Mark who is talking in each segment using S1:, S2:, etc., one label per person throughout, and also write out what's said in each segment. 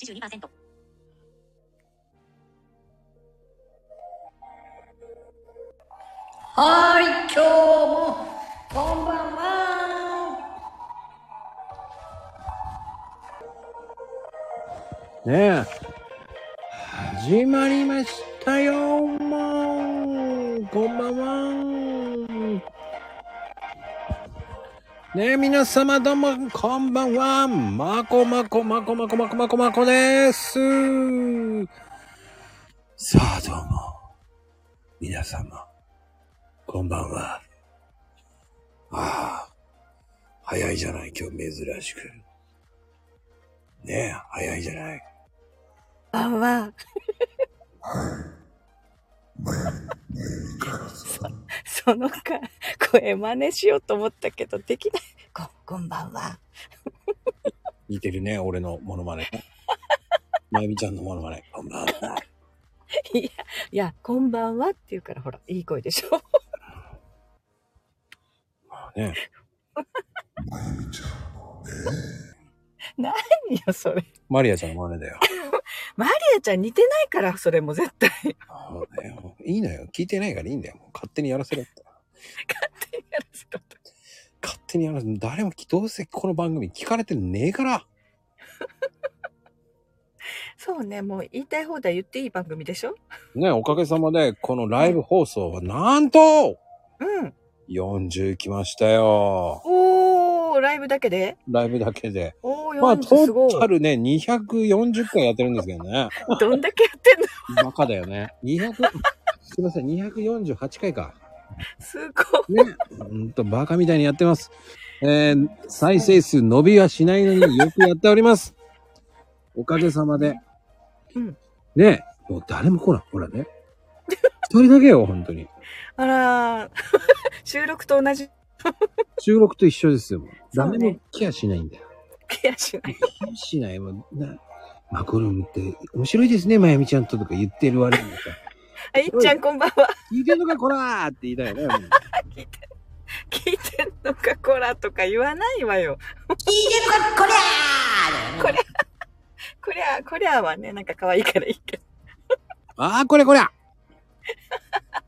S1: 82%。
S2: はーい、今日も、こんばんは。
S3: ねえ。始まりましたよ、もう。こんばんは。ねえ、皆様どうも、こんばんは。まこまこまこまこまこまこまこです。さあ、どうも。皆様、こんばんは。ああ、早いじゃない、今日珍しく。ねえ、早いじゃない。
S2: こんばんは。そそのか声真似しようと思ったけど、できない。こ、こんばんは。
S3: 似てるね、俺のモノマネ。まゆみちゃんのモノマネ。こんばんは。
S2: いや、いや、こんばんはって言うから、ほら、いい声でしょ。
S3: ね
S2: 何よ、それ。
S3: マリアちゃんの真似だよ。
S2: マリアちゃん似てないから、それも絶対。
S3: いいのよ。聞いてないからいいんだよ。もう勝手にやらせろって。
S2: 勝手にやらせろと。
S3: 勝手にやらせろ。誰もどうせこの番組聞かれてねえから。
S2: そうね、もう言いたい放題言っていい番組でしょ？
S3: ねおかげさまで、このライブ放送はなんと
S2: うん。
S3: 40来ましたよ。
S2: おー、ライブだけで？
S3: ライブだけで。
S2: おー、
S3: まあ、
S2: 40
S3: トータルね、240回やってるんですけどね。
S2: どんだけやってんの？
S3: バカだよね。200、すいません、248回か。
S2: すごい。
S3: ね。ほんと、バカみたいにやってます。えー、再生数伸びはしないのによくやっております。おかげさまで。
S2: うん
S3: ねもう誰も来ない。ほらね。一人だけよ、本当に。
S2: あらー、収録と同じ
S3: 収録と一緒ですよ。誰もケアしないんだよ。
S2: ケアしない。
S3: ケアしない。もうなマコルームって面白いですね、まゆみちゃんととか言ってる割にさ。
S2: あ、いっちゃんこんばんは。
S3: 聞いてんのか、こらーって言いたいよね。
S2: 聞いて、聞いてんのか、こらとか言わないわよ。
S1: 聞いてるか、こりゃー
S2: こりゃ、こりゃ、こりゃはね、なんか可愛いからいいけど。
S3: ああ、これこれ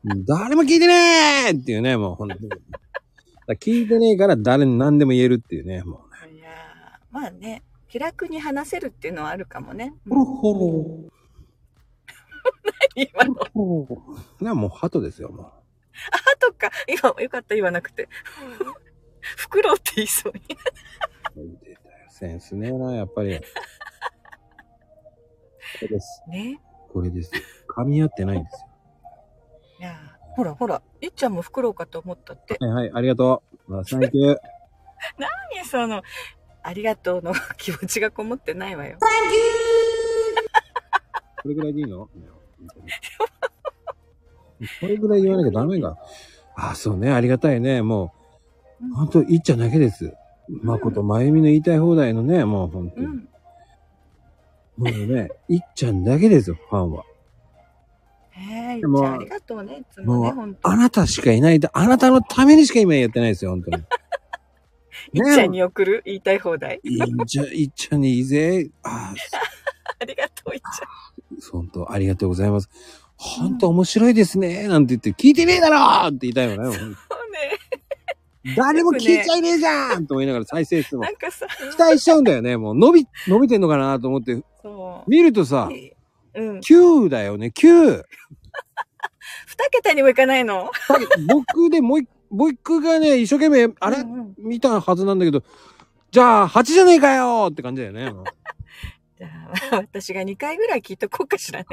S3: 誰も聞いてねーっていうね、もうほんとに。聞いてねえから誰に何でも言えるっていうね、もうね。
S2: いやーまあね、気楽に話せるっていうのはあるかもね。
S3: ほろほろ。
S2: 今の？
S3: ね、もう鳩ですよ、も
S2: あとか、今、よかった言わなくて。袋って言いそうに。
S3: う。出たよセンスねえな、やっぱり。これです。
S2: ね。
S3: これです。噛み合ってないんですよ。
S2: いやーほらほら、いっちゃんも袋かと思ったって。
S3: はいはい、ありがとう。まあ、サンキュー。
S2: 何その、ありがとうの気持ちがこもってないわよ。
S3: これぐらいでいいの？これぐらい言わなきゃダメか。ああ、そうね、ありがたいね。もう、ほんと、いっちゃんだけです。まこと、まゆみの言いたい放題のね、もうほんとに。
S2: うん。
S3: もうね、いっちゃんだけですよ、ファンは。
S2: ええいっちゃんありがとうね、いつもね、
S3: もう、
S2: ほんと。
S3: あなたしかいないで、あなたのためにしか今やってないですよ、本当に。
S2: いっちゃんに送る？言いたい放題？
S3: いいんじゃ、いっちゃんにいいぜ。あ
S2: ありがとう、いっちゃん。
S3: あ、本当ありがとうございます。本当面白いですね、なんて言って、聞いてねえだろって言いたいよね。
S2: そうね。
S3: 誰も聞いちゃいねえじゃんと思いながら再生数も
S2: なんかさ、
S3: 期待しちゃうんだよね。もう伸び、伸びてんのかなと思って、
S2: そ
S3: 見るとさ
S2: う。、うん。
S3: 9だよね、9!
S2: 二桁にもいかないの？
S3: 僕でもう一、僕がね、一生懸命、あれ、
S2: うんうん
S3: 見たはずなんだけど、じゃあ、8じゃねえかよって感じだよね。
S2: じゃあ、私が2回ぐらい聞いとこうかしらね。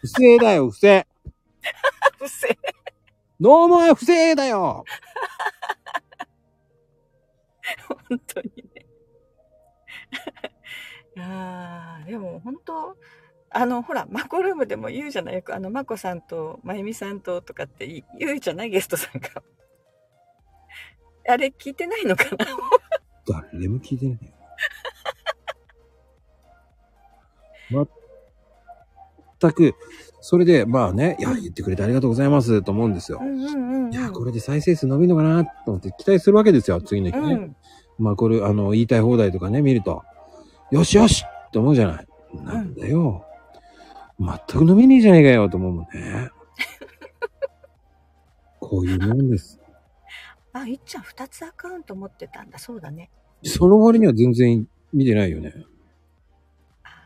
S3: 不正だよ、不正。
S2: 不正。
S3: ノーマー不正だよ
S2: 本当にね。いやーでも本当、あの、ほら、マコルームでも言うじゃないよく、あの、マコさんと、まゆみさんととかって言うじゃないゲストさんが。あれ聞いてないのかな？
S3: 誰でも聞いてないよ。全く、それで、まあね、いや、言ってくれてありがとうございますと思うんですよ
S2: う。んうんうん、うん。
S3: いや、これで再生数伸びるのかなと思って期待するわけですよ、次の日ね。
S2: うん。
S3: まあこれ、あの、言いたい放題とかね、見ると、よしよしって思うじゃない。なんだよ。全く伸びねえじゃねえかよ、と思うもんね。こういうもんです。
S2: あ、いっちゃん2つアカウント持ってたんだ。そうだね。
S3: その割には全然見てないよね。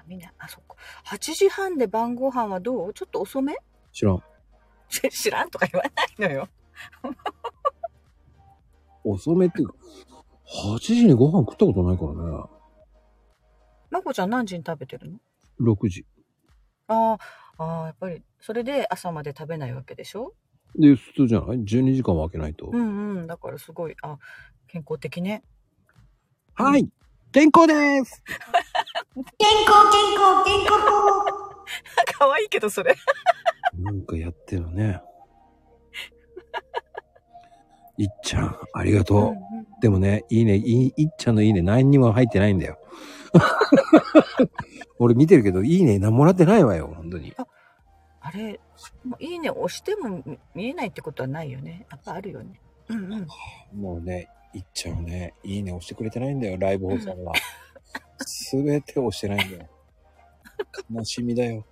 S2: あ、みんな、あ、そっか。8時半で晩ご飯はどう？ちょっと遅め？
S3: 知らん。
S2: 知らんとか言わないのよ。
S3: 遅めっていうか、8時にご飯食ったことないからね。
S2: まこちゃん何時に食べてるの
S3: ？6時。
S2: ああ、ああ、やっぱり、それで朝まで食べないわけでしょ？
S3: で、普通じゃない ?12 時間は空けないと。
S2: うんうん。だからすごい、あ、健康的ね。
S3: はい健康です
S1: 健 康、健康、健康。
S2: 可愛いけど、それ。
S3: なんかやってるね。いっちゃん、ありがとう。
S2: うんうん
S3: でもね、いいね、いい、いっちゃんのいいね、何にも入ってないんだよ。俺見てるけど、いいね、なもらってないわよ、本当に。
S2: あれ、もういいね押しても見見えないってことはないよね。やっぱあるよね。うんうん。
S3: もうね、いっちゃんね、いいね押してくれてないんだよ、ライブ放送は。すべて押してないんだよ。悲しみだよ。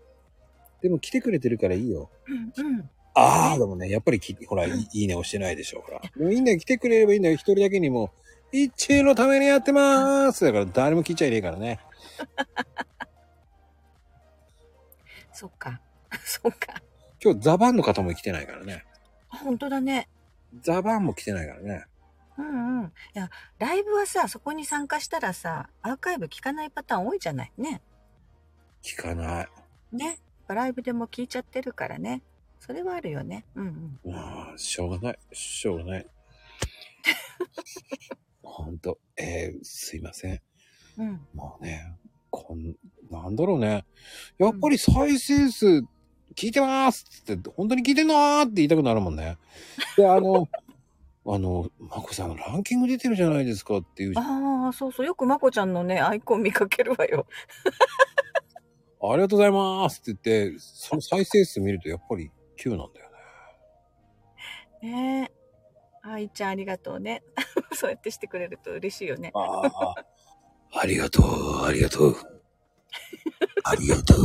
S3: でも来てくれてるからいいよ。
S2: うんうん。
S3: ああ、でもね、やっぱりき、ほら、いいいいね押してないでしょ、ほら。もういいんだよ、来てくれればいいんだよ、一人だけにも。一中のためにやってまーすだから誰も聞いちゃいねえからね。
S2: そっか。そっか。
S3: 今日ザバンの方も来てないからね。
S2: あ本当だね。
S3: ザバンも来てないからね。
S2: うんうん。いや、ライブはさ、そこに参加したらさ、アーカイブ聞かないパターン多いじゃない？ね。
S3: 聞かない。
S2: ね。ライブでも聞いちゃってるからね。それはあるよね。うんうん。
S3: まあ、しょうがない。しょうがない。ほんと、えー、すいません。
S2: うん。
S3: もうね、こん、なんだろうね。やっぱり再生数聞いてますって、本当に聞いてんのーって言いたくなるもんね。で、あの、あの、まこさんランキング出てるじゃないですかっていう、あ
S2: ああ、そうそう。よくまこちゃんのね、アイコン見かけるわよ。
S3: りがとうございますって言って、その再生数見るとやっぱり9なんだよね。
S2: ねえ。あいちゃんありがとうね。そうやってしてくれると嬉しいよね。
S3: ああ、ありがとう、ありがとう。ありがとう。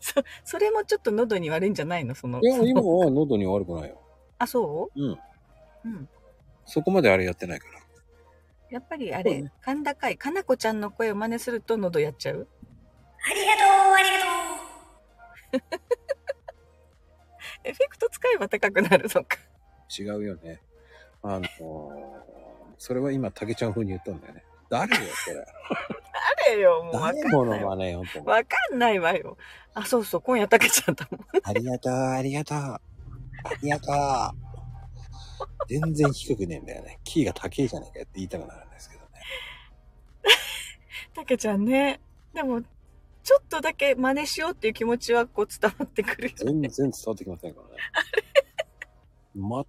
S2: そ、それもちょっと喉に悪いんじゃないの？その。
S3: いや、今は喉に悪くないよ。
S2: あ、そ
S3: う？ん。
S2: ううん。
S3: そこまであれやってないから。
S2: やっぱりあ
S3: うね、
S2: 甲高い、かなこちゃんの声を真似すると喉やっちゃう？
S1: ありがとう、ありがとう。
S2: エフェクト使えば高くなるのか。
S3: 違うよね。あのーそれは今、竹ちゃん風に言ったんだよね。誰よ、それ。
S2: あれよ、もうわか
S3: 誰も
S2: んないわ。
S3: の真似よ、と
S2: わかんないわよ。あ、そうそう、今夜たけちゃんだもん。
S3: ありがとう、ありがとう。ありがとう。全然低くねえんだよね。キーが高いじゃねえかよって言いたくなるんですけどね。
S2: たけちゃんね。でも、ちょっとだけ真似しようっていう気持ちはこう伝わってくるよ。
S3: 全然伝わってきませんからね。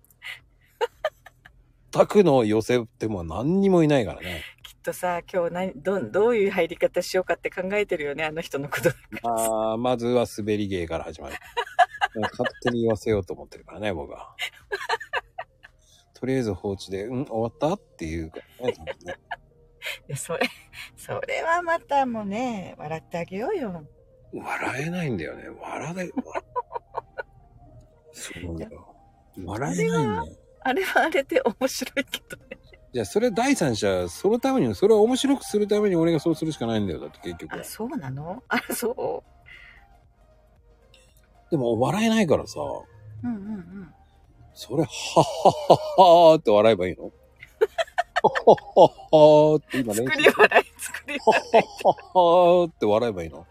S3: 全くの寄せても何にもいないからね。
S2: きっとさ、今日何、ど、どういう入り方しようかって考えてるよね、あの人のこと。
S3: あーまずは滑り芸から始まる。勝手に言わせようと思ってるからね、僕は。とりあえず放置で、うん、終わった？っていうからね。ね
S2: いや、それ、それはまたもうね、笑ってあげようよ。
S3: 笑えないんだよね。笑え、そうだよ。笑えないんだよ。
S2: あれはあれで面白いけどね。
S3: じゃあ、それ第三者、そのために、それを面白くするために俺がそうするしかないんだよ。だって結局は
S2: あ、。そうなの？あ、そ
S3: でも笑えないからさ、
S2: う。うんうんうん。
S3: それ、はっはっはっはーって笑えばいいの？はっはっはーって今練習
S2: 作り笑い、作り
S3: はっ
S2: 笑い。
S3: はっはーって笑えばいいの？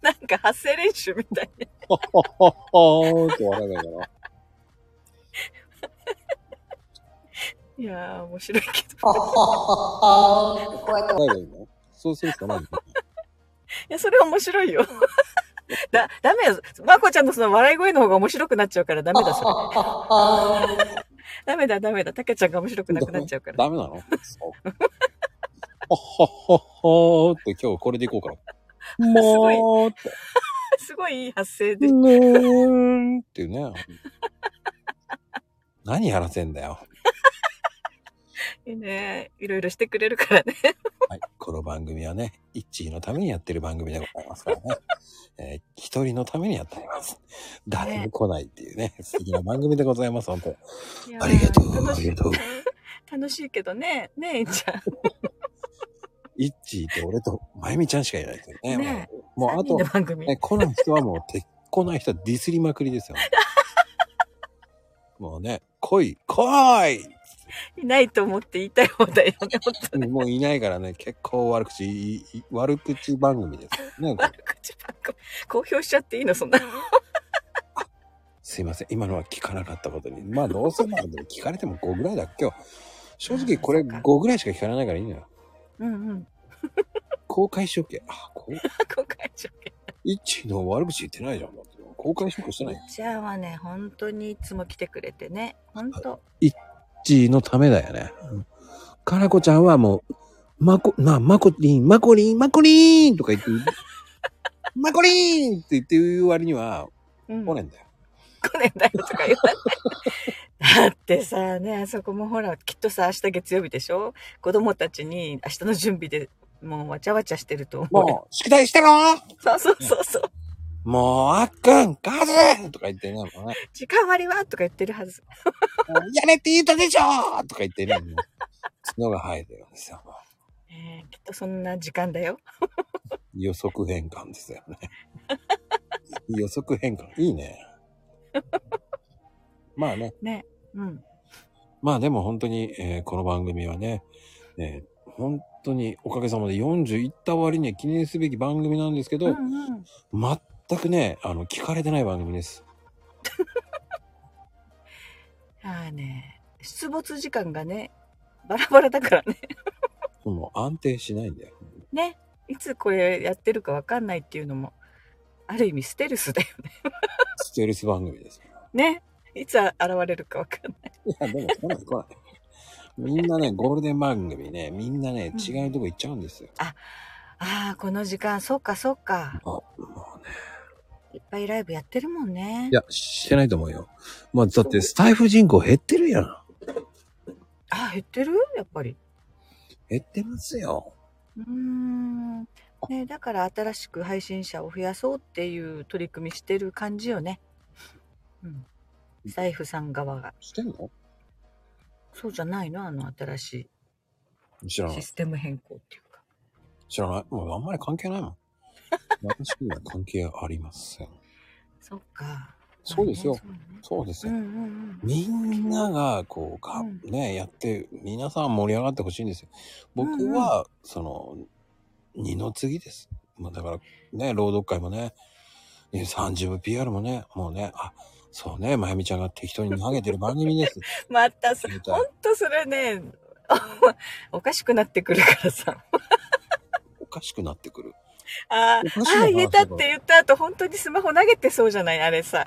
S2: なんか発声練習みたいに。
S3: はっはっはっはーって笑えばいいかな。
S2: いやー、面白いけど。
S1: ほほほほこうやって
S3: 笑えばいいの？そうするしかないの
S2: いや、それ面白いよ。だ、ダメよ。まこちゃんのその笑い声の方が面白くなっちゃうからダメだ、それ。ダメだ、ダメだ。たけちゃんが面白くなくなっちゃうから。
S3: ダメなの？そう。はっはっはっはーって今日これでいこうかな。もーって。
S2: すごいいい発声で。
S3: ぬーんっていうね。何やらせんだよ。
S2: ね。いろいろしてくれるからね。
S3: はい。この番組はね、一位のためにやってる番組でございますからね。えー一人のためにやっております。誰も来ないっていうね、素敵な番組でございます、本当ありがとうありがとう
S2: 楽しいけどね。ねえ、えんちゃん。
S3: 一位と俺と、まゆみちゃんしかいないですよね。
S2: ね
S3: もう、あと
S2: 三人の、番組。
S3: ね、来ない人はもう、て、来ない人はディスりまくりですよ。もうね、来い、来い
S2: いないと思って言いたい方だよね、本当に。
S3: もういないからね、結構悪口、いい悪口番組ですよね。
S2: 悪口ばっか。公表しちゃっていいの、そんな。
S3: すいません。今のは聞かなかったことに。まあ、どうせまあ、でも聞かれても5ぐらいだっけよ。正直これ
S2: あーそっか
S3: 5ぐらいしか聞かれないからいいのよ。
S2: うんうん。
S3: 公開しとけ。あ、
S2: 公開しようけ。
S3: 一の悪口言ってないじゃん。公開しとけしてない。
S2: じゃあはね、本当にいつも来てくれてね。本当。
S3: 一のためだよね。うんかなこちゃんはもう、まこ、まあ、まこりん、まこりん、まこりんとか言って、まこりんって言って言う割には、
S2: うん。
S3: 来ねえんだよ。
S2: 来ねえんだよとか言わない。だってさ、ね、あそこもほら、きっとさ、明日月曜日でしょ？子供たちに明日の準備でもうわちゃわちゃしてると思うよ。
S3: もう、宿題してろ
S2: そうそうそうそう。
S3: もう、あっくん、カズとか言ってね、もうね、
S2: 時間割はとか言ってるはず。
S3: やれって言ったでしょとか言ってね、もう角が生えてるんですよ。
S2: えー、きっとそんな時間だよ。
S3: 予測変換ですよね。予測変換。いいね。まあね。
S2: ね。うん。
S3: まあでも本当に、えーこの番組はね、えー本当におかげさまで40いった割には記念すべき番組なんですけど、
S2: うんうん。
S3: 全くね、あの、聞かれてない番組です。
S2: ああね、出没時間がね、バラバラだからね。
S3: もう安定しないんだよ。
S2: ね。いつこれやってるかわかんないっていうのも、ある意味ステルスだよね。
S3: ステルス番組です。
S2: ね。いつ現れるかわかんない。
S3: いや、でも来ない来ない。みんなね、ゴールデン番組ね、みんなね、
S2: うん
S3: 違うとこ行っちゃうんですよ。
S2: ああ、この時間、そうかそうか。
S3: あ、もうね。
S2: いっぱいライブやってるもんね
S3: い。や、してないと思うよ。まあ、だってスタイフ人口減ってるやん。
S2: あ、減ってる？やっぱり。
S3: 減ってますよ。
S2: うーん。ね、だから新しく配信者を増やそうっていう取り組みしてる感じよね。うん。財布さん側が。
S3: してんの？
S2: そうじゃないの？あの新し
S3: 知らない。
S2: いシステム変更っていうか。
S3: 知らない。もうあんまり関係ないもん。私には関係ありません。
S2: そっか。
S3: そうですよ。そうですよ。みんなが、こう、か
S2: うん、
S3: ね、やって、皆さん盛り上がってほしいんですよ。僕は、その、二の次です。まあ、だから、ね、朗読会もね、ね 30PR もね、もうね、あ、そうね、まゆみちゃんが適当に投げてる番組です。
S2: またさ、
S3: みたい
S2: ほんとそれね、おかしくなってくるからさ。
S3: おかしくなってくる。
S2: ああー、言えたって言った後、本当にスマホ投げてそうじゃないあれさ。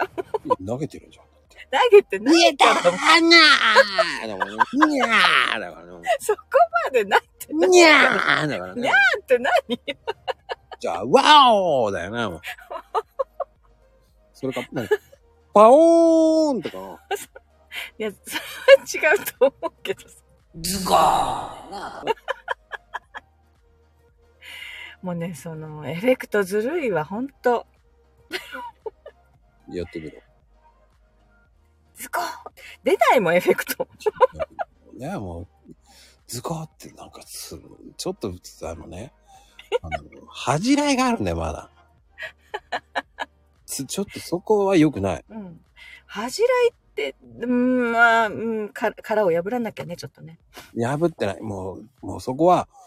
S3: 投げてるんじゃん。
S2: 投げてない。
S3: 見えたーにゃーにゃーだからね、
S2: そこまでなってない
S3: にゃーだからね
S2: にゃ。って何？
S3: じゃあ、ワオーだよな、もう。それか、なんかパオーンとか、
S2: いや、それは違うと思うけどさ。
S3: ズゴーンな。
S2: もうね、その、エフェクトずるいわ、ほんと。
S3: やってみろ。
S2: ズコー出ないもん、エフェクト。
S3: ねもう、ズコーってなんかす、ちょっと、あのね、あの、恥じらいがあるんだよ、まだ。つちょっとそこは良くない。
S2: うん。恥じらいって、うん、まあ、うん、か殻を破らなきゃね、ちょっとね。
S3: 破ってない。もう、もうそこは、
S2: うん。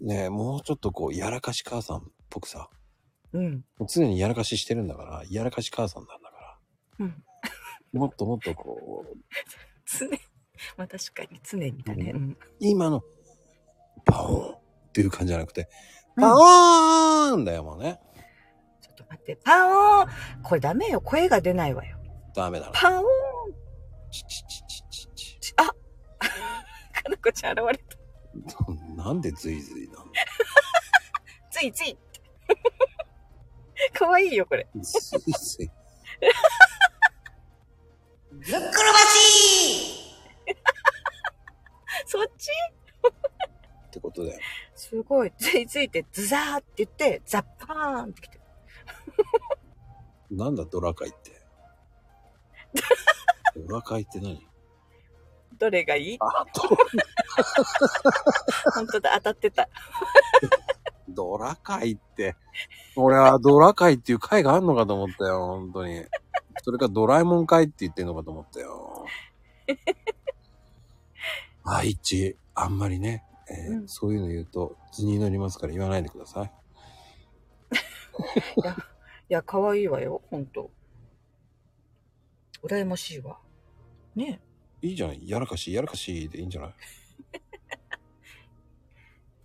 S3: ね、もうちょっとこう、やらかし母さんっぽくさ、
S2: うん。
S3: 常にやらかししてるんだから、やらかし母さんなんだから、
S2: うん。
S3: もっともっとこう、
S2: 常に。まあ確かに常にだね。うん。
S3: 今の、パオーンっていう感じじゃなくて、
S2: うん
S3: パオーンだよ、もうね。
S2: ちょっと待って。パオーンこれダメよ。声が出ないわよ。
S3: ダメだな。
S2: パオーン
S3: チチチチチチ。
S2: ちあ かなこちゃん現れた。
S3: なんでズイズイなの？
S2: ついつい。かわいいよ、これ。
S3: ズイズイ。
S1: ずっくるばし
S2: そ そっち？
S3: ってことで。
S2: すごい。ついついてズザーって言って、ザッパーンってきて。
S3: なんだドラ会って？ドラ会って何？
S2: どれがいい？
S3: あ、
S2: 本当だ、当たってた。
S3: ドラ会って。俺はドラ会っていう会があんのかと思ったよ、本当に。それかドラえもん会って言ってんのかと思ったよ。あ、一致。あんまりね、えー
S2: うん
S3: そういうの言うと図に乗りますから言わないでください。
S2: いや、可愛いわよ、ほんと。羨ましいわ。ね
S3: いいじゃん。やらかし、やらかしでいいんじゃない？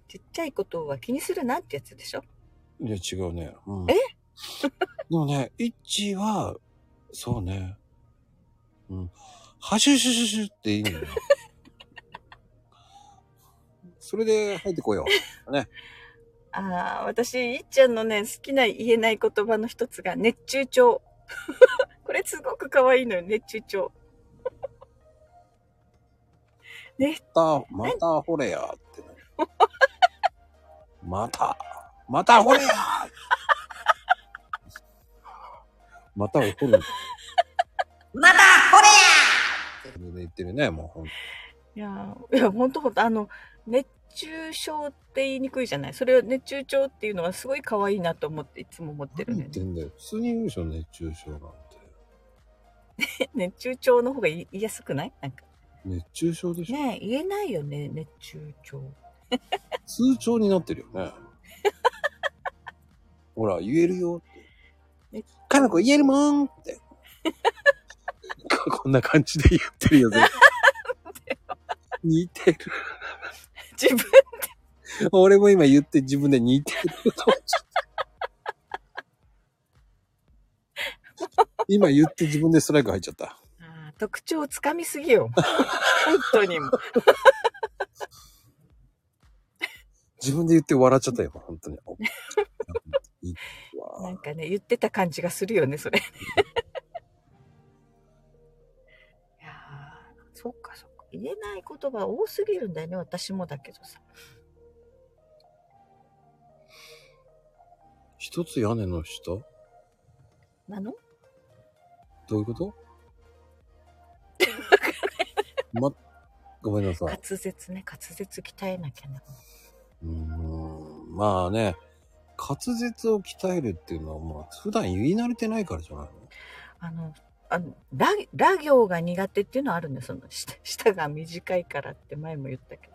S2: ちっちゃいことは気にするなってやつでしょ？
S3: いや、違うね。うん、
S2: え？
S3: でもね、イッチは、そうね。うん。はしゅしゅしゅしゅっていいんだよ。それで入ってこよう。ね。
S2: ああ、私、いっちゃんのね、好きな言えない言葉の一つが、熱中症。これすごく可愛いのよ、熱中症。
S3: また、また掘れやって、ね。また、また掘れやまた掘る。
S1: また、ほれや
S3: 言ってるね、もうほんと。
S2: いやー、いや、ほんとほんと、あの、熱中症って言いにくいじゃない？それを熱中症っていうのはすごい可愛いなと思っていつも思ってるね。
S3: 言ってんだよ。普通に言うでしょ、熱中症なんて。
S2: 熱中症の方が言い言いやすくない？なんか。
S3: 熱中症でしょ。
S2: ねえ、言えないよね、熱中症。
S3: 通帳になってるよね。ほら、言えるよって
S2: え。
S3: かなこ言えるもんって。こんな感じで言ってるよ、絶対 似てる。
S2: 自分、
S3: 俺も今言って自分で似てると思っちゃった。今言って自分でストライク入っちゃった。
S2: 特徴をつかみすぎよ。本当にもう。
S3: 自分で言って笑っちゃったよ、本当に。
S2: なんかね、言ってた感じがするよね、それ。いやーそっかそっか。言えない言葉多すぎるんだよね、私もだけどさ。
S3: 一つ屋根の下？
S2: なの？
S3: どういうこと？ま、ごめんなさい。
S2: 滑舌ね、滑舌鍛えなきゃな。
S3: うーんまあね、滑舌を鍛えるっていうのは、まあ、普段言い慣れてないからじゃないの？
S2: あの、あの、ラ、ラ行が苦手っていうのはあるんだよ。その、舌、舌が短いからって前も言ったけど。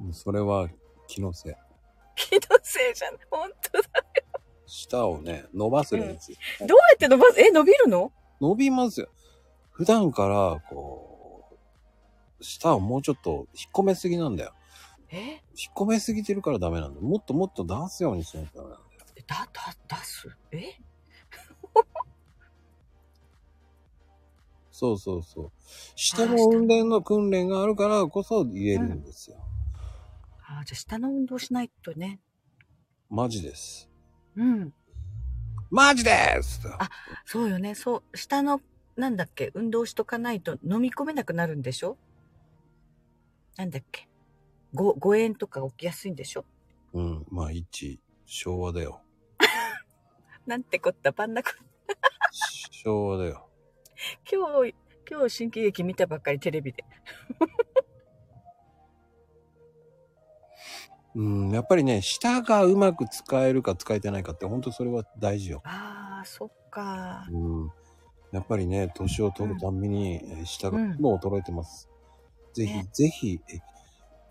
S3: うんそれは気のせい。
S2: 気のせいじゃん。本当だ。
S3: 舌をね、伸ばす練習。
S2: どうやって伸ばす？え、伸びるの？
S3: 伸びますよ。普段から、こう、舌をもうちょっと引っ込めすぎなんだよ。
S2: え？
S3: 引っ込めすぎてるからダメなんだよ。もっともっと出すようにしないとダメなんだよ。
S2: だ、だ、出す？え？
S3: そうそうそう。舌の運練の訓練があるからこそ言えるんですよ。
S2: あーじゃあ下の運動しないとね。
S3: マジです。
S2: うん。
S3: マジです
S2: あそうよね。そう、下の、なんだっけ、運動しとかないと飲み込めなくなるんでしょ？なんだっけ？ご、誤嚥とか起きやすいんでしょ？
S3: うん。まあ、一、昭和だよ。
S2: なんてこった、ばんなこ。
S3: 昭和だよ。
S2: 今日、今日新喜劇見たばっかりテレビで。
S3: うん、やっぱりね、舌がうまく使えるか使えてないかって、本当それは大事よ。
S2: ああ、そっか。
S3: うん。やっぱりね、年を取るたんびに、えー舌がどんどん衰えてます。ぜひ、
S2: ね
S3: ぜひ、え、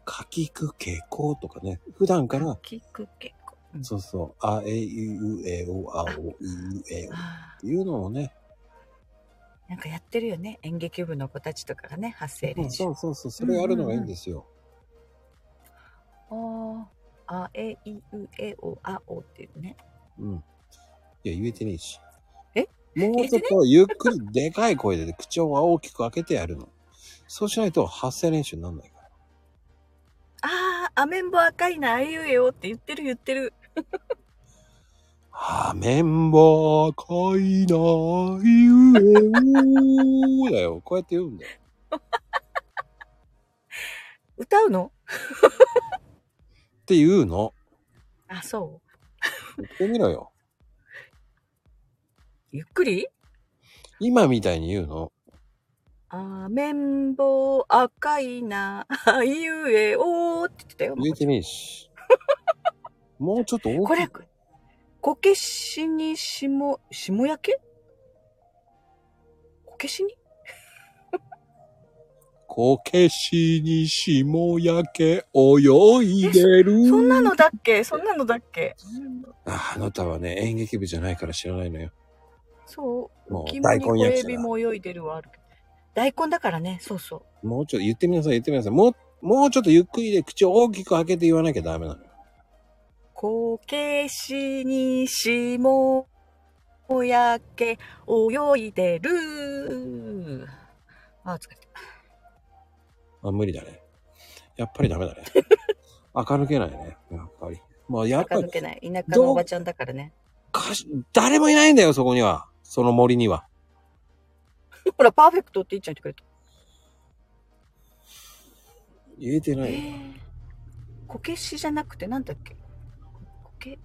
S3: かきくけこうとかね、普段から、
S2: 聞く結構。うん
S3: そうそう、あ、え、いう、え、お、あ、お、いう、え、おっ
S2: あ
S3: ていうのをね、
S2: ーなんかやってるよね。演劇部の子たちとかがね、発声練習。
S3: そうそうそう、それやるのがいいんですよ。
S2: ああ、あ、え、い、う、え、お、あ、おっていうね。
S3: うん。いや、言えてねえし。
S2: え？
S3: もうちょっとゆっくりでかい声で口を大きく開けてやるの。そうしないと発声練習にならないから。
S2: ああ、アメンボ赤いな、あいうえおって言ってる言ってる。
S3: はめんぼ赤いなゆえおだよ。こうやって言うんだよ。
S2: 歌うの？
S3: って言うの。
S2: あ、そう？
S3: 言ってみろよ。
S2: ゆっくり？
S3: 今みたいに言うの。
S2: あめんぼ赤いな、あいうえおーって言ってたよ。
S3: 言えてねえし。もうちょっと大
S2: これ
S3: きい。、
S2: こけしにしも、しもやけ？こけしに？
S3: こけしに霜焼け泳いでる。
S2: そんなのだっけ？そんなのだっけ？
S3: ああなたはね、演劇部じゃないから知らないのよ。
S2: そう。
S3: もう
S2: 肝
S3: 大根役者だ。
S2: ビも泳いでるはあるけど。大根だからね、そうそう。
S3: もうちょっと言ってみなさい、言ってみなさい。もう、もうちょっとゆっくりで口を大きく開けて言わなきゃダメなのよ。
S2: こけしにしもやけ泳いでる。あ、疲れた。
S3: あ、無理だね。やっぱりダメだね。垢抜けないね。やっぱり。まあ、やっぱり
S2: 垢抜けない。田舎のおばちゃんだからね。
S3: かし、誰もいないんだよ、そこには。その森には。
S2: ほら、パーフェクトって言っちゃってくれた。
S3: 言えてないよ。
S2: えー、こけしじゃなくてなんだっけ？こけ、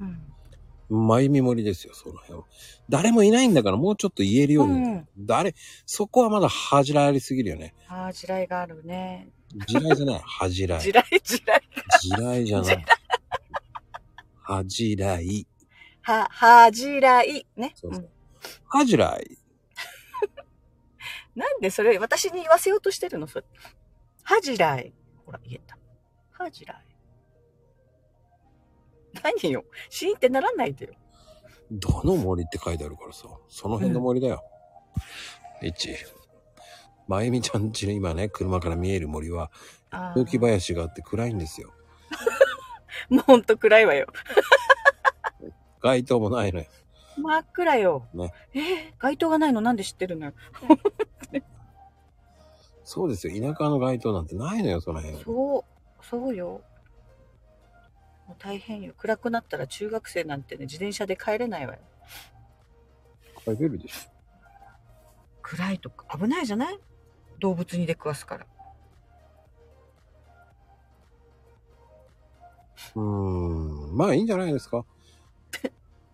S2: うん。
S3: まゆみ森ですよ、その辺は。誰もいないんだから、もうちょっと言えるように。
S2: うん
S3: 誰、そこはまだ恥じらいありすぎるよね。
S2: ああ、地雷があるね。
S3: 地雷じゃない、恥じらい。
S2: 地雷、地雷。
S3: 地雷じゃない？恥じらい。
S2: は、はじらい。ね。
S3: そうそう
S2: うん
S3: 恥じらい。
S2: なんでそれ私に言わせようとしてるの？それ。はじらい。ほら、言えた。はじらい。何よ？シーンってならないでよ。
S3: どの森って書いてあるからさ。その辺の森だよ。一、まゆみちゃんちの今ね、車から見える森は、
S2: あ
S3: 雑木
S2: ー
S3: 林があって暗いんですよ。
S2: もうほんと暗いわよ。
S3: 街灯もないのよ。
S2: 真っ暗よ。
S3: ね
S2: えー街灯がないの？なんで知ってるのよ。
S3: そうですよ。田舎の街灯なんてないのよ、その辺。
S2: そう、そうよ。もう大変よ。暗くなったら中学生なんてね、自転車で帰れないわよ。
S3: 書いてるでしょ。
S2: 暗いとか危ないじゃない？動物に出くわすから。
S3: うーん。まあいいんじゃないですか。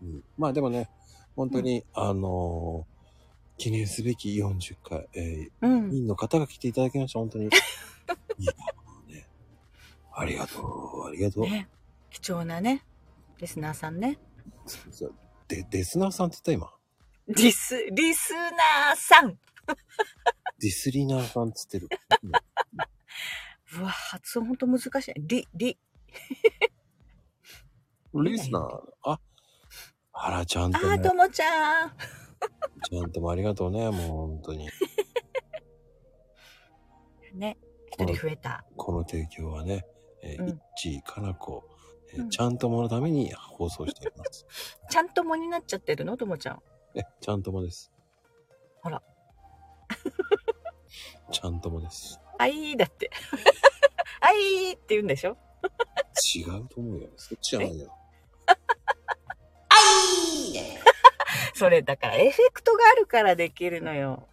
S3: うん、まあでもね、本当に、あのー記念すべき40回、え
S2: うん
S3: ー、。委員の方が来ていただきました、本当に。いや、もうね、ありがとう、ありがとう。
S2: ね。貴重なね、リスナーさんね。
S3: で、デスナーさんって言った今？
S2: リス、リスナーさん
S3: ディスリナーさんって言ってる。
S2: うわ、発音ほんと難しい。リ、リ、
S3: リスナー？あ、あら、ちゃんとね
S2: あー、、ともちゃん。
S3: ちゃんともありがとうね、もう本当に。
S2: ね、一人増えた。
S3: この提供はね、えー、
S2: うん
S3: いっちー、かなこ、えー
S2: うん
S3: ちゃんとものために放送しています。
S2: ちゃんともになっちゃってるの？ともちゃん。
S3: え、ちゃんともです。
S2: あら。
S3: ちゃんともです。
S2: あいーだって。あいーって言うんでしょ？
S3: 違うと思うよ。そっちじゃないよ。
S2: それだからエフェクトがあるからできるのよ。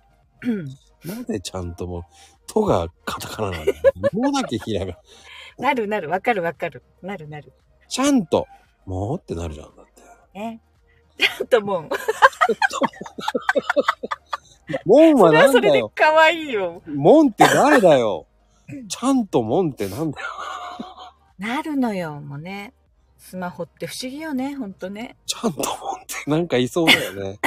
S3: なんでちゃんとも、とがカタカナなんだよ。もだけひらが。
S2: なるなる、わかるわかる。なるなる。
S3: ちゃんと、もうってなるじゃん、だって。
S2: ね。ちゃんともう、
S3: もんは
S2: それはそれ
S3: なんだよ。
S2: で可愛いよ。
S3: もんって誰だよ。ちゃんともんってなんだよ。
S2: なるのよ、もうね。スマホって不思議よね、ほんとね。
S3: ちゃんともんってなんかいそうだよね。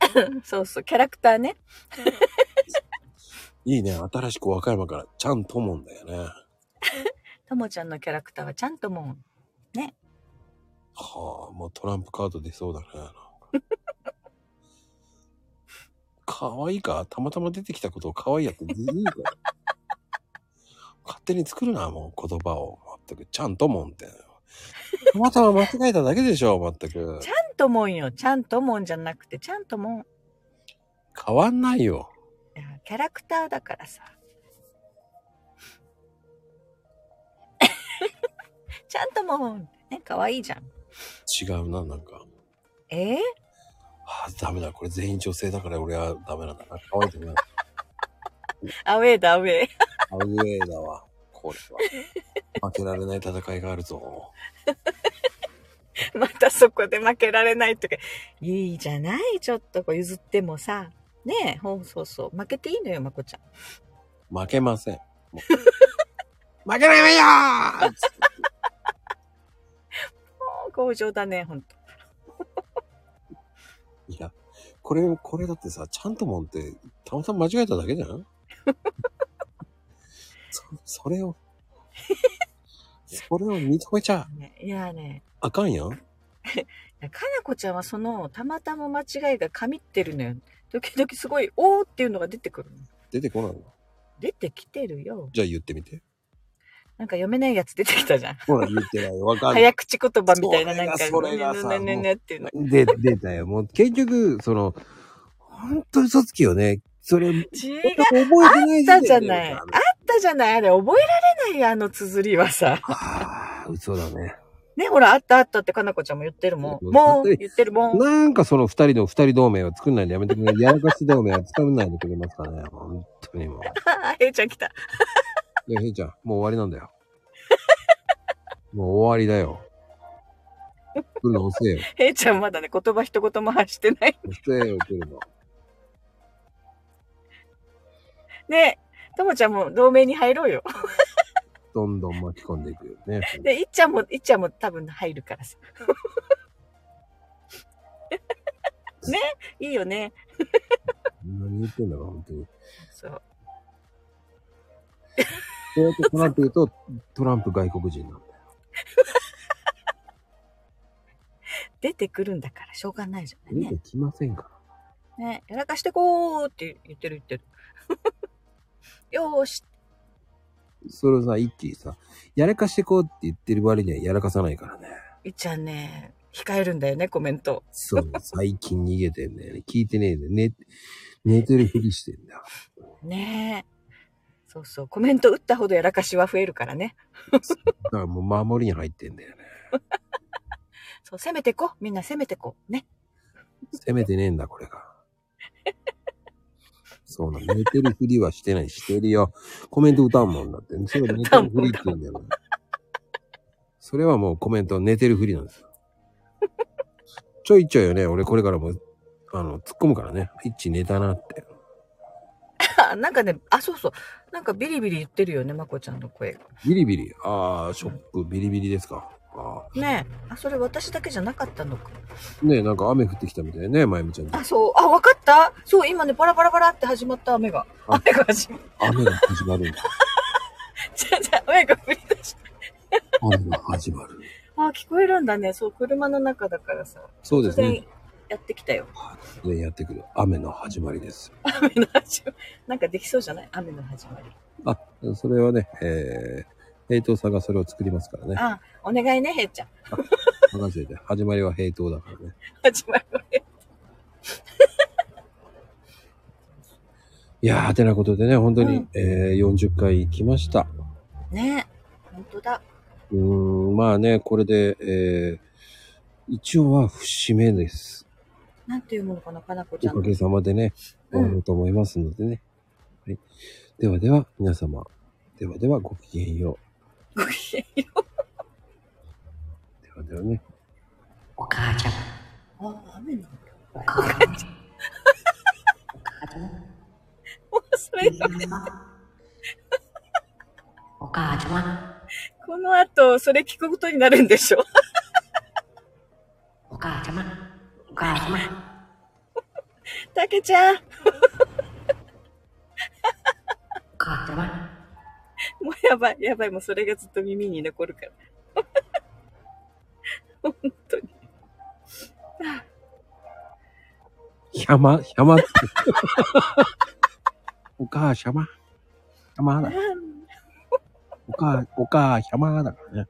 S2: そうそう、キャラクターね。
S3: いいね。新しく和歌山から、ちゃんともんだよね。
S2: ともちゃんのキャラクターはちゃんともう、
S3: はあ、もうトランプカード出そうだね。可愛いか？たまたま出てきたことを可愛いやってずるいから。勝手に作るな、もう言葉を。まったく、ちゃんともんって。たまたま間違えただけでしょ、まったく。
S2: ちゃんともんよ。ちゃんともんじゃなくて、ちゃんともん。い
S3: 変わんないよ。
S2: やキャラクターだからさ。ちゃんともん。ね、可愛いじゃん。
S3: 違うな、なんか。
S2: え？ー、
S3: はあ、ダメだ。これ全員女性だから俺はダメなんだな。可愛い。
S2: アウェーだ、アウェー。
S3: アウェーだわ。これは。負けられない戦いがあるぞ。
S2: またそこで負けられないとか。いいじゃないちょっとこう譲ってもさ。ねえ、ほうそうそう。負けていいのよ、まこちゃん。
S3: 負けません。負けないわよー
S2: もう強情だね、ほんと。
S3: いや、これ、これだってさ、ちゃんともんって、たまたま間違えただけじゃんそそれを、それを認めちゃ
S2: ねいやね、
S3: あかんやん。
S2: かなこちゃんはその、たまたま間違いがかみってるのよ。時々すごい、おーっていうのが出てくるの。
S3: 出てこないの
S2: 出てきてるよ。
S3: じゃあ言ってみて。
S2: なんか読めないやつ出てきたじゃん。
S3: ほら、言ってないよ。わかんない。
S2: 早口言葉みたいな、なんか、
S3: それがそれがさ
S2: ねねねねねっていうの。
S3: で、出たよ。もう結局、その、本当嘘つきよね。それ、
S2: 違う。
S3: 覚えてない
S2: あったじゃない。
S3: い
S2: あったじゃない。あれ、覚えられないよ、あの綴りはさ。
S3: ああ、嘘だね。
S2: ね、ほら、あったあったってかなこちゃんも言ってるもん。
S3: うん
S2: もう、言ってるもん。
S3: なんかその二人の二人同盟を作んないでやめてくれ。やらかし同盟は作んないでくれますかね？本当にもう。
S2: あ、へいちゃん来た。
S3: いや、へいちゃん、もう終わりなんだよ。もう終わりだよ。来るの遅えよ。
S2: へいちゃんまだね、言葉一言も発してない。
S3: 遅えよ、来るの。
S2: ねともちゃんも同盟に入ろうよ。
S3: どんどん巻き込んでいくよね。
S2: で、いっちゃんも、いっちゃんも多分入るからさ。ね？いいよね。
S3: 何言ってんだか、本当に。
S2: そう。
S3: そうやってトランプ言うと、トランプ外国人なんだよ。
S2: 出てくるんだからしょうがないじゃんね
S3: 出て。きませんから。
S2: ねやらかしてこーって言ってる言ってる。よーし。
S3: それをさ、一気にさ、やらかしてこうって言ってる割にはやらかさないからね。
S2: いっちゃんね、控えるんだよね、コメント。
S3: そう、最近逃げてんだよね。聞いてねえで、寝、寝てるふりしてんだよ。
S2: ねえ。そうそう。コメント打ったほどやらかしは増えるからね。
S3: だからもう守りに入ってんだよね。
S2: そう、攻めてこ。みんな攻めてこ。ね。
S3: 攻めてねえんだ、これが。そうなの。寝てるふりはしてない。してるよ。コメント歌うもんだって。それは寝てるふりって言うんだよ。それはもうコメント寝てるふりなんですよ。ちょいちょいよね、俺これからも、あの、突っ込むからね。一致寝たなって。
S2: あ なんかね、あ、そうそう。なんかビリビリ言ってるよね、まこちゃんの声が。
S3: ビリビリ。ああ、ショップビリビリですか。あ
S2: ねえ。あ、それ私だけじゃなかったのか。
S3: あ。ねえ、なんか雨降ってきたみたいね、まゆみちゃん。
S2: あ、そう。あ、わかったそう、今ね、バラバラバラって始まった雨が。
S3: あ
S2: 雨が始まっ
S3: 雨が始まる んだ。
S2: じゃじゃ雨が降り出した。
S3: 雨が始まる。
S2: あ、聞こえるんだね。そう、車の中だからさ。
S3: そうですね。
S2: やってきたよ。
S3: でやってくる。雨の始まりです。
S2: 雨の始まり。なんかできそうじゃない？雨の始まり。
S3: あ、それはね、えー、平等さんがそれを作りますからね。
S2: あ、お願いね、へいちゃん。
S3: 任せて。始まりは平等だからね。
S2: 始まりはね。
S3: いやー、てなことでね、本当に、
S2: うん
S3: えー、40回来ました。
S2: ね本当だ。
S3: うーん、まあね、これで、えー、一応は節目です。
S2: なんていうものかな、かなこちゃん。
S3: おかげさまでね、
S2: うん
S3: 終わろうと思いますのでね。はい。ではでは、皆様。ではでは、ごきげんよ
S2: ごきげんよ
S3: う。ではではね。
S1: お母ちゃん、
S2: う。あ、雨なんだ。
S1: お母ちゃん。お母ちゃん。
S2: もうそれが、
S1: お母ちゃま、
S2: この後、それ聞くことになるんでしょ
S1: お母ちゃま、お母ちゃま、
S2: たけちゃん。
S1: お母ちゃま、
S2: もうやばい、やばい、もうそれがずっと耳に残るから。本当に。
S3: 山、山って。お母しゃま。山だ。お母、お母山だからね。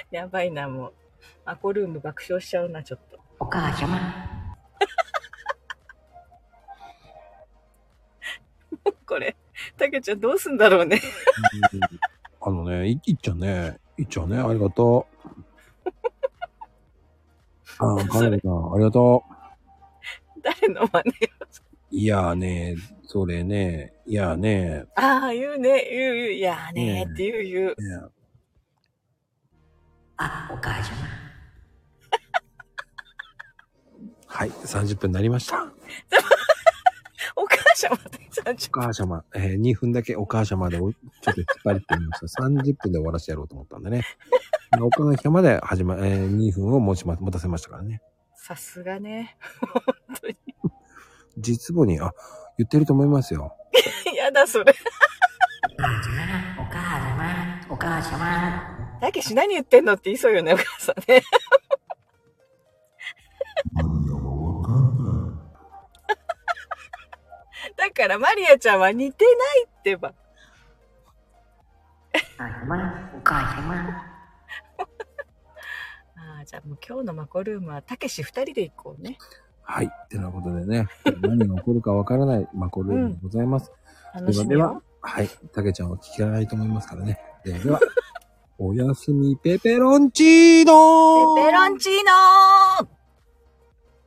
S2: やばいな、もう。アコルーム爆笑しちゃうな、ちょっと。
S1: お母ちゃま、
S2: これ、たけちゃんどうすんだろうね。
S3: あのね、いいっちゃんね、いっちゃんね、ありがとう。あ あ、カレンさん、ありがと
S2: 誰の真似
S3: う。いやーね、それね、いやーね、
S2: ああ、言うね、言う言う、いやーねーって言う言う。
S3: ね
S1: あ、お母様。
S3: はい、30分になりました。
S2: お母様で30
S3: お母様、えー、2分だけお母様でおちょっと引っ張りってみました。30分で終わらせてやろうと思ったんでね。お母様で始ま、えー、2分を持ちま、持たせましたからね。
S2: さすがね。本当に。
S3: 実母に、あ、言ってると思いますよ。
S2: やだ、それ。
S1: お母様、お母様、お母様。
S2: たけし何言ってんのって言いそうよね、お母さんね。から、マリアちゃんは似てないってば。
S1: お母様、お母様。
S2: ああ、じゃあもう今日のマコルームはたけし二人で行こうね。
S3: はい。ってなことでね、何が起こるかわからない マコルームでございます。
S2: 楽しみ
S3: ではでは
S2: よ。、
S3: はい。たけちゃんは聞かないと思いますからね。ではでは、おやすみペペロンチーノ
S2: ペペロンチーノー